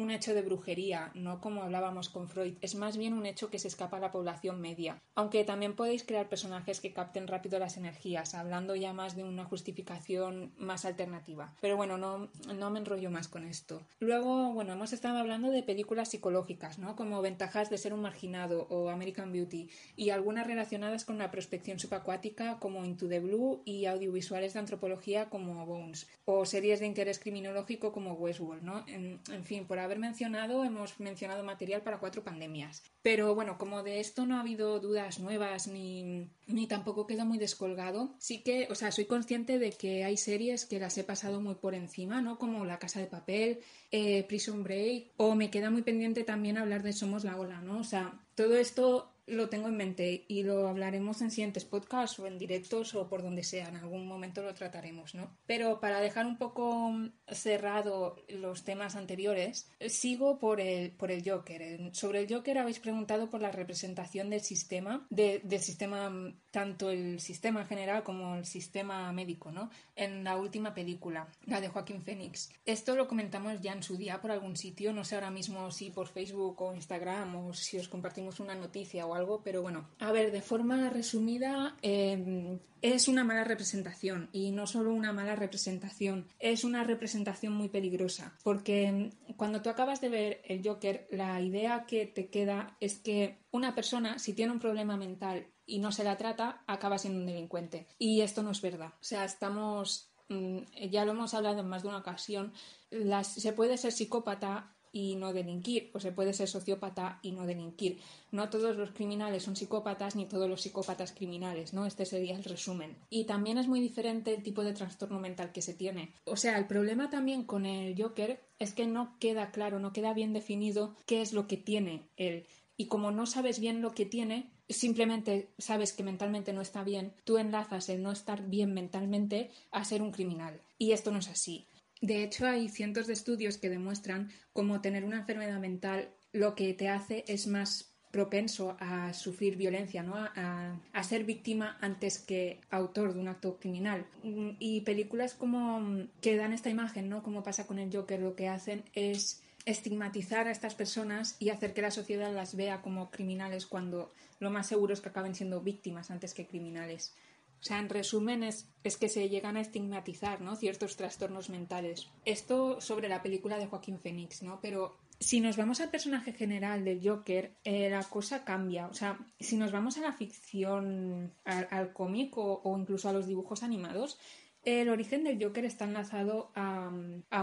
un hecho de brujería, no como hablábamos con Freud, es más bien un hecho que se escapa a la población media. Aunque también podéis crear personajes que capten rápido las energías, hablando ya más de una justificación más alternativa. Pero bueno, no, no me enrollo más con esto. Luego, bueno, hemos estado hablando de películas psicológicas, ¿no? Como ventajas de ser un marginado o American Beauty, y algunas relacionadas con la prospección subacuática como Into the Blue y audiovisuales de antropología como Bones, o series de interés criminológico como Westworld, ¿no? En, en fin, por haber mencionado, hemos mencionado material para cuatro pandemias. Pero bueno, como de esto no ha habido dudas nuevas ni, ni tampoco quedó muy descolgado, sí que, o sea, soy consciente de que hay series que las he pasado muy por encima, ¿no? Como La Casa de Papel, eh, Prison Break, o me queda muy pendiente también hablar de Somos la Ola, ¿no? O sea, todo esto lo tengo en mente y lo hablaremos en siguientes podcasts o en directos o por donde sea. En algún momento lo trataremos, ¿no? Pero para dejar un poco cerrado los temas anteriores, sigo por el, por el Joker. Sobre el Joker habéis preguntado por la representación del sistema, del sistema, tanto el sistema general como el sistema médico, ¿no? En la última película, la de Joaquín Phoenix. Esto lo comentamos ya en su día por algún sitio, no sé ahora mismo si por Facebook o Instagram o si os compartimos una noticia o algo, pero bueno. A ver, de forma resumida, em, es una mala representación y no solo una mala representación, es una representación muy peligrosa porque em, cuando tú acabas de ver el Joker, la idea que te queda es que una persona, si tiene un problema mental y no se la trata, acaba siendo un delincuente. Y esto no es verdad. O sea, estamos, mm, ya lo hemos hablado en más de una ocasión, las, se puede ser psicópata y no delinquir, o se puede ser sociópata y no delinquir. No todos los criminales son psicópatas ni todos los psicópatas criminales, ¿no? Este sería el resumen. Y también es muy diferente el tipo de trastorno mental que se tiene. O sea, el problema también con el Joker es que no queda claro, no queda bien definido qué es lo que tiene él. Y como no sabes bien lo que tiene, simplemente sabes que mentalmente no está bien, tú enlazas el no estar bien mentalmente a ser un criminal. Y esto no es así. De hecho, hay cientos de estudios que demuestran cómo tener una enfermedad mental lo que te hace es más propenso a sufrir violencia, ¿no? A, a, ser víctima antes que autor de un acto criminal. Y películas como que dan esta imagen, ¿no? Como pasa con el Joker, lo que hacen es estigmatizar a estas personas y hacer que la sociedad las vea como criminales cuando lo más seguro es que acaben siendo víctimas antes que criminales. O sea, en resumen, es, que se llegan a estigmatizar ¿no? ciertos trastornos mentales. Esto sobre la película de Joaquín Phoenix, ¿no? Pero si nos vamos al personaje general del Joker, eh, la cosa cambia. O sea, si nos vamos a la ficción, al, cómic o, incluso a los dibujos animados, el origen del Joker está enlazado a,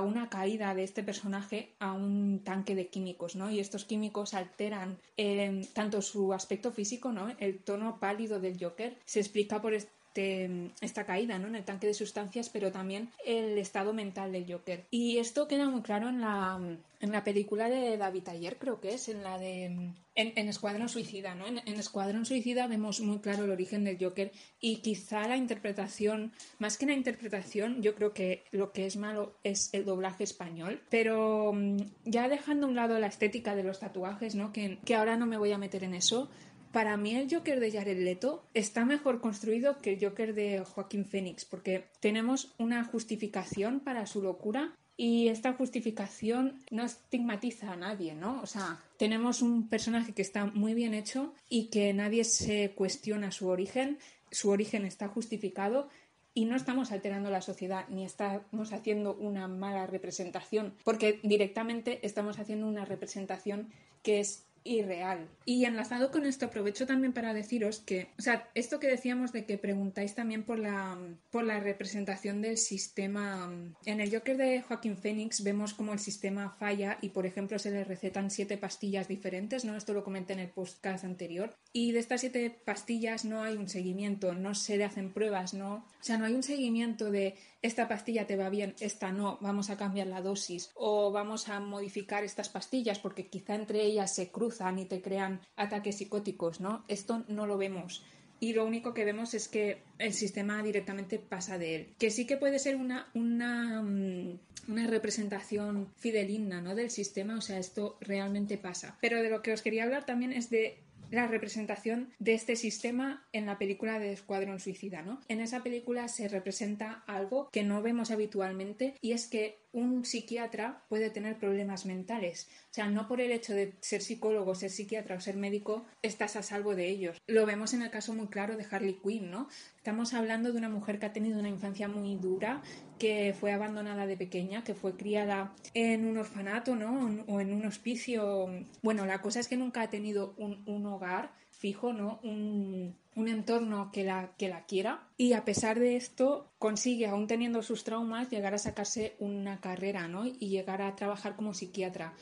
una caída de este personaje a un tanque de químicos, ¿no? Y estos químicos alteran eh, tanto su aspecto físico, ¿no? El tono pálido del Joker se explica por, este, esta caída ¿no? en el tanque de sustancias, pero también el estado mental del Joker. Y esto queda muy claro en la, en la película de David Ayer, creo que es, en la de. En, Escuadrón Suicida, ¿no? En, Escuadrón Suicida vemos muy claro el origen del Joker y quizá la interpretación, más que la interpretación, yo creo que lo que es malo es el doblaje español. Pero mm, ya dejando a un lado la estética de los tatuajes, ¿no? Que, que ahora no me voy a meter en eso, para mí el Joker de Jared Leto está mejor construido que el Joker de Joaquín Phoenix, porque tenemos una justificación para su locura y esta justificación no estigmatiza a nadie, ¿no? O sea, tenemos un personaje que está muy bien hecho y que nadie se cuestiona su origen, su origen está justificado y no estamos alterando la sociedad ni estamos haciendo una mala representación, porque directamente estamos haciendo una representación que es irreal. Y enlazado con esto, aprovecho también para deciros que, o sea, esto que decíamos de que preguntáis también por la, por la representación del sistema. En el Joker de Joaquín Phoenix vemos como el sistema falla y, por ejemplo, se le recetan siete pastillas diferentes, ¿no? Esto lo comenté en el podcast anterior. Y de estas siete pastillas no hay un seguimiento, no se le hacen pruebas, ¿no? O sea, no hay un seguimiento de esta pastilla te va bien, esta no, vamos a cambiar la dosis o vamos a modificar estas pastillas porque quizá entre ellas se cruzan y te crean ataques psicóticos, ¿no? Esto no lo vemos y lo único que vemos es que el sistema directamente pasa de él. Que sí que puede ser una, una, mm, una, representación fidelina ¿no? del sistema, o sea, esto realmente pasa. Pero de lo que os quería hablar también es de la representación de este sistema en la película de Escuadrón Suicida, ¿no? En esa película se representa algo que no vemos habitualmente y es que un psiquiatra puede tener problemas mentales. O sea, no por el hecho de ser psicólogo, ser psiquiatra o ser médico, estás a salvo de ellos. Lo vemos en el caso muy claro de Harley Quinn, ¿no? Estamos hablando de una mujer que ha tenido una infancia muy dura, que fue abandonada de pequeña, que fue criada en un orfanato, ¿no? O en un hospicio. Bueno, la cosa es que nunca ha tenido un, un hogar fijo, ¿no? Un, un entorno que la, que la quiera y a pesar de esto consigue, aún teniendo sus traumas, llegar a sacarse una carrera ¿no? y llegar a trabajar como psiquiatra.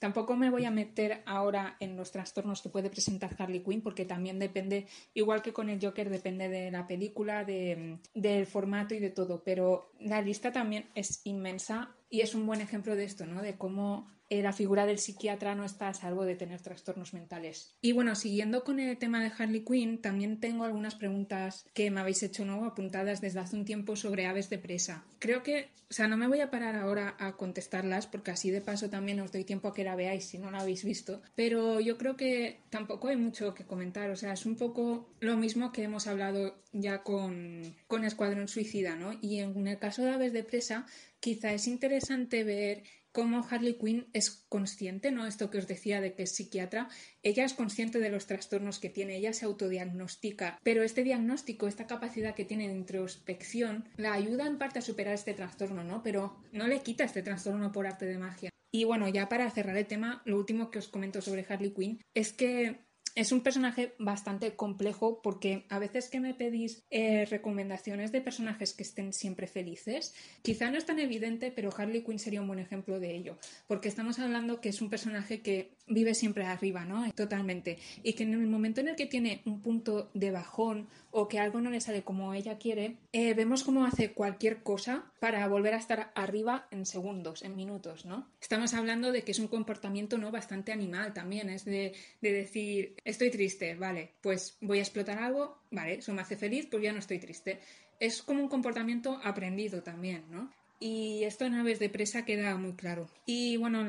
Tampoco me voy a meter ahora en los trastornos que puede presentar Harley Quinn porque también depende, igual que con el Joker, depende de la película, de, del formato y de todo, pero la lista también es inmensa y es un buen ejemplo de esto, ¿no? De cómo la figura del psiquiatra no está a salvo de tener trastornos mentales. Y bueno, siguiendo con el tema de Harley Quinn, también tengo algunas preguntas que me habéis hecho ¿no? apuntadas desde hace un tiempo sobre aves de presa. Creo que, o sea, no me voy a parar ahora a contestarlas porque así de paso también os doy tiempo a que la veáis si no la habéis visto, pero yo creo que tampoco hay mucho que comentar, o sea, es un poco lo mismo que hemos hablado ya con, con Escuadrón Suicida, ¿no? Y en el caso de aves de presa, quizá es interesante ver cómo Harley Quinn es consciente, ¿no? Esto que os decía de que es psiquiatra, ella es consciente de los trastornos que tiene, ella se autodiagnostica, pero este diagnóstico, esta capacidad que tiene de introspección, la ayuda en parte a superar este trastorno, ¿no? Pero no le quita este trastorno por arte de magia. Y bueno, ya para cerrar el tema, lo último que os comento sobre Harley Quinn es que es un personaje bastante complejo porque a veces que me pedís eh, recomendaciones de personajes que estén siempre felices, quizá no es tan evidente, pero Harley Quinn sería un buen ejemplo de ello, porque estamos hablando que es un personaje que vive siempre arriba, ¿no? Totalmente. Y que en el momento en el que tiene un punto de bajón o que algo no le sale como ella quiere, eh, vemos cómo hace cualquier cosa para volver a estar arriba en segundos, en minutos, ¿no? Estamos hablando de que es un comportamiento no bastante animal también, es de, de decir, estoy triste, vale, pues voy a explotar algo, vale, eso me hace feliz, pues ya no estoy triste. Es como un comportamiento aprendido también, ¿no? Y esto en Aves de Presa queda muy claro. Y bueno,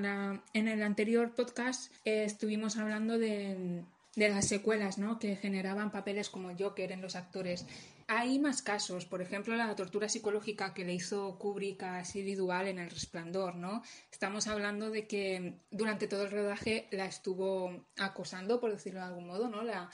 en el anterior podcast eh, estuvimos hablando de, de las secuelas, ¿no? Que generaban papeles como Joker en los actores. Hay más casos, por ejemplo, la tortura psicológica que le hizo Kubrick a Siri Duval en El Resplandor, ¿no? Estamos hablando de que durante todo el rodaje la estuvo acosando, por decirlo de algún modo, ¿no? La,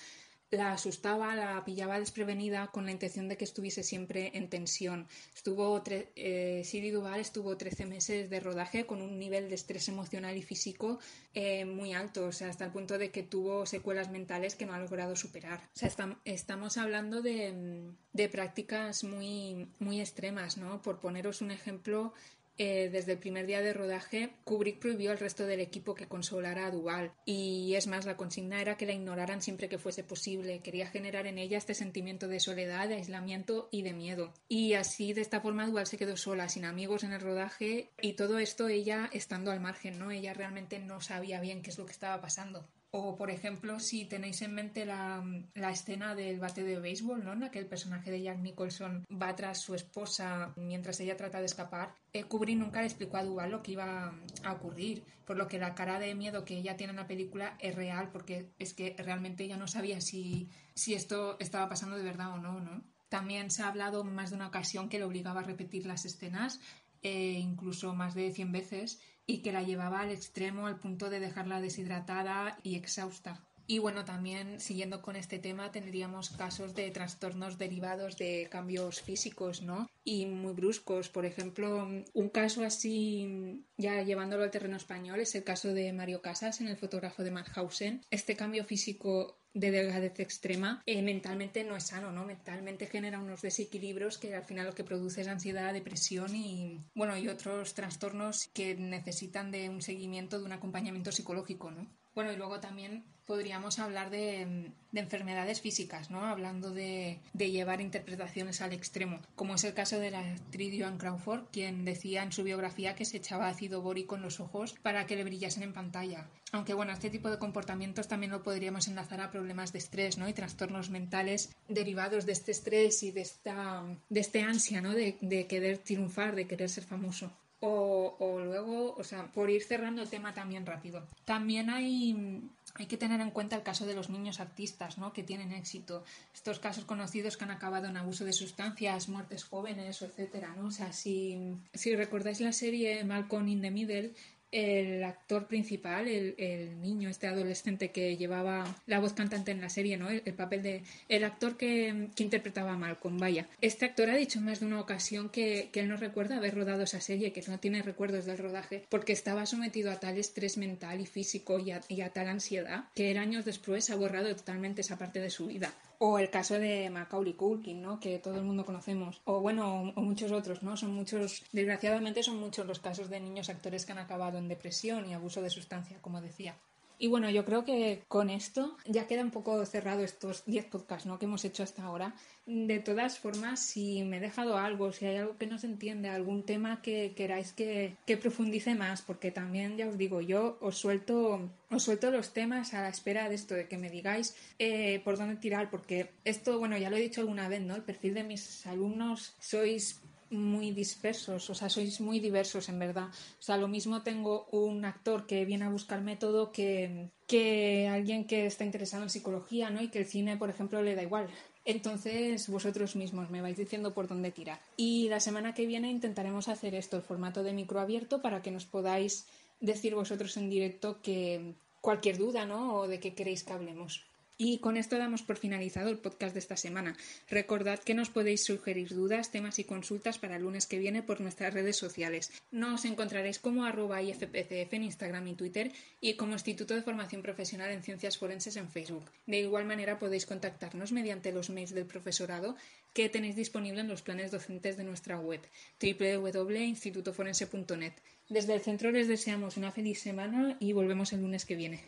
la asustaba, la pillaba desprevenida con la intención de que estuviese siempre en tensión. Estuvo eh, Siri Duval estuvo 13 meses de rodaje con un nivel de estrés emocional y físico eh, muy alto, o sea, hasta el punto de que tuvo secuelas mentales que no ha logrado superar. O sea, estamos hablando de, de prácticas muy, muy extremas, ¿no? Por poneros un ejemplo, eh, desde el primer día de rodaje, Kubrick prohibió al resto del equipo que consolara a Duval. Y es más, la consigna era que la ignoraran siempre que fuese posible. Quería generar en ella este sentimiento de soledad, de aislamiento y de miedo. Y así, de esta forma, Duval se quedó sola, sin amigos en el rodaje y todo esto ella estando al margen, ¿no? Ella realmente no sabía bien qué es lo que estaba pasando. O, por ejemplo, si tenéis en mente la, escena del bate de béisbol, ¿no? En la que el personaje de Jack Nicholson va tras su esposa mientras ella trata de escapar, eh, Kubrick nunca le explicó a Duval lo que iba a ocurrir, por lo que la cara de miedo que ella tiene en la película es real, porque es que realmente ella no sabía si, si esto estaba pasando de verdad o no, ¿no? También se ha hablado más de una ocasión que le obligaba a repetir las escenas, eh, incluso más de 100 veces, y que la llevaba al extremo al punto de dejarla deshidratada y exhausta. Y bueno, también siguiendo con este tema tendríamos casos de trastornos derivados de cambios físicos, ¿no? Y muy bruscos. Por ejemplo, un caso así, ya llevándolo al terreno español, es el caso de Mario Casas en el fotógrafo de Mannhausen. Este cambio físico de delgadez extrema, eh, mentalmente no es sano, ¿no? Mentalmente genera unos desequilibrios que al final lo que produce es ansiedad, depresión y, bueno, y otros trastornos que necesitan de un seguimiento, de un acompañamiento psicológico, ¿no? Bueno, y luego también podríamos hablar de, enfermedades físicas, ¿no? Hablando de, llevar interpretaciones al extremo, como es el caso de la actriz Joan Crawford, quien decía en su biografía que se echaba ácido bórico en los ojos para que le brillasen en pantalla. Aunque bueno, este tipo de comportamientos también lo podríamos enlazar a problemas de estrés, ¿no? Y trastornos mentales derivados de este estrés y de esta de este ansia, ¿no? De, de querer triunfar, de querer ser famoso. O, luego, o sea, por ir cerrando el tema también rápido. También hay, hay que tener en cuenta el caso de los niños artistas, ¿no? Que tienen éxito. Estos casos conocidos que han acabado en abuso de sustancias, muertes jóvenes, etcétera, ¿no? O sea, si, si recordáis la serie Malcolm in the Middle, el actor principal, el, niño, este adolescente que llevaba la voz cantante en la serie, ¿no? El, papel de. El actor que, interpretaba a Malcolm, vaya. Este actor ha dicho en más de una ocasión que, él no recuerda haber rodado esa serie, que no tiene recuerdos del rodaje, porque estaba sometido a tal estrés mental y físico y a, y a tal ansiedad que años después ha borrado totalmente esa parte de su vida. O el caso de Macaulay Culkin, ¿no? Que todo el mundo conocemos. O bueno, o muchos otros, ¿no? Son muchos, desgraciadamente son muchos los casos de niños actores que han acabado en depresión y abuso de sustancia, como decía. Y bueno, yo creo que con esto ya queda un poco cerrado estos 10 podcasts ¿no? que hemos hecho hasta ahora. De todas formas, si me he dejado algo, si hay algo que no se entiende, algún tema que queráis que, que profundice más, porque también ya os digo, yo os suelto, os suelto los temas a la espera de esto, de que me digáis eh, por dónde tirar, porque esto, bueno, ya lo he dicho alguna vez, ¿no? El perfil de mis alumnos sois muy dispersos, o sea, sois muy diversos en verdad. O sea, lo mismo tengo un actor que viene a buscar método que, que alguien que está interesado en psicología, ¿no? Y que el cine, por ejemplo, le da igual. Entonces, vosotros mismos me vais diciendo por dónde tirar. Y la semana que viene intentaremos hacer esto, el formato de micro abierto, para que nos podáis decir vosotros en directo que cualquier duda, ¿no? O de qué queréis que hablemos. Y con esto damos por finalizado el podcast de esta semana. Recordad que nos podéis sugerir dudas, temas y consultas para el lunes que viene por nuestras redes sociales. Nos encontraréis como arroba IFPCF en Instagram y Twitter y como Instituto de Formación Profesional en Ciencias Forenses en Facebook. De igual manera podéis contactarnos mediante los mails del profesorado que tenéis disponible en los planes docentes de nuestra web www.institutoforense.net. Desde el centro les deseamos una feliz semana y volvemos el lunes que viene.